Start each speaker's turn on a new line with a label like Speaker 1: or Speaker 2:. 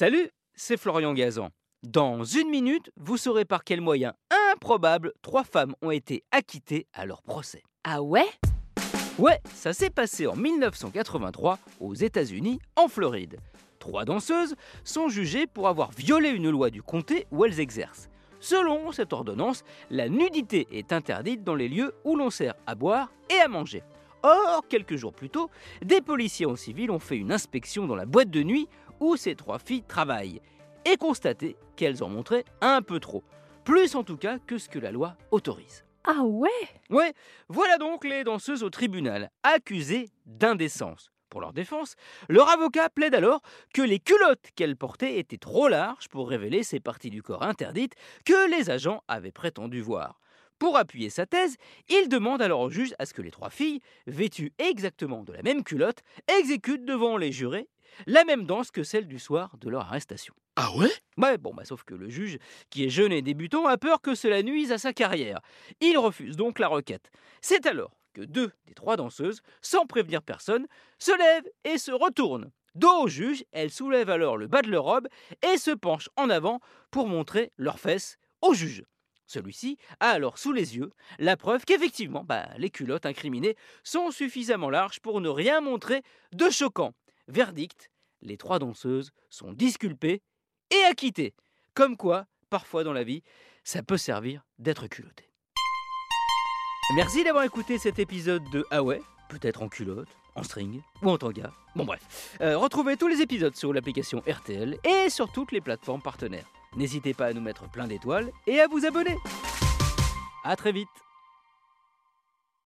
Speaker 1: Salut, c'est Florian Gazan. Dans une minute, vous saurez par quel moyen improbable trois femmes ont été acquittées à leur procès.
Speaker 2: Ah ouais?
Speaker 1: Ouais, ça s'est passé en 1983 aux États-Unis, en Floride. Trois danseuses sont jugées pour avoir violé une loi du comté où elles exercent. Selon cette ordonnance, la nudité est interdite dans les lieux où l'on sert à boire et à manger. Or, quelques jours plus tôt, des policiers en civil ont fait une inspection dans la boîte de nuit où ces trois filles travaillent et constaté qu'elles en montraient un peu trop. Plus en tout cas que ce que la loi autorise.
Speaker 2: Ah ouais
Speaker 1: Ouais, voilà donc les danseuses au tribunal, accusées d'indécence. Pour leur défense, leur avocat plaide alors que les culottes qu'elles portaient étaient trop larges pour révéler ces parties du corps interdites que les agents avaient prétendu voir. Pour appuyer sa thèse, il demande alors au juge à ce que les trois filles, vêtues exactement de la même culotte, exécutent devant les jurés la même danse que celle du soir de leur arrestation.
Speaker 3: Ah ouais?
Speaker 1: Ouais, bon, bah, sauf que le juge, qui est jeune et débutant, a peur que cela nuise à sa carrière. Il refuse donc la requête. C'est alors que deux des trois danseuses, sans prévenir personne, se lèvent et se retournent. Dos au juge, elles soulèvent alors le bas de leur robe et se penchent en avant pour montrer leurs fesses au juge. Celui-ci a alors sous les yeux la preuve qu'effectivement, bah, les culottes incriminées sont suffisamment larges pour ne rien montrer de choquant. Verdict, les trois danseuses sont disculpées et acquittées. Comme quoi, parfois dans la vie, ça peut servir d'être culotté. Merci d'avoir écouté cet épisode de Ah peut-être en culotte, en string ou en tanga. Bon bref, euh, retrouvez tous les épisodes sur l'application RTL et sur toutes les plateformes partenaires. N'hésitez pas à nous mettre plein d'étoiles et à vous abonner. A très vite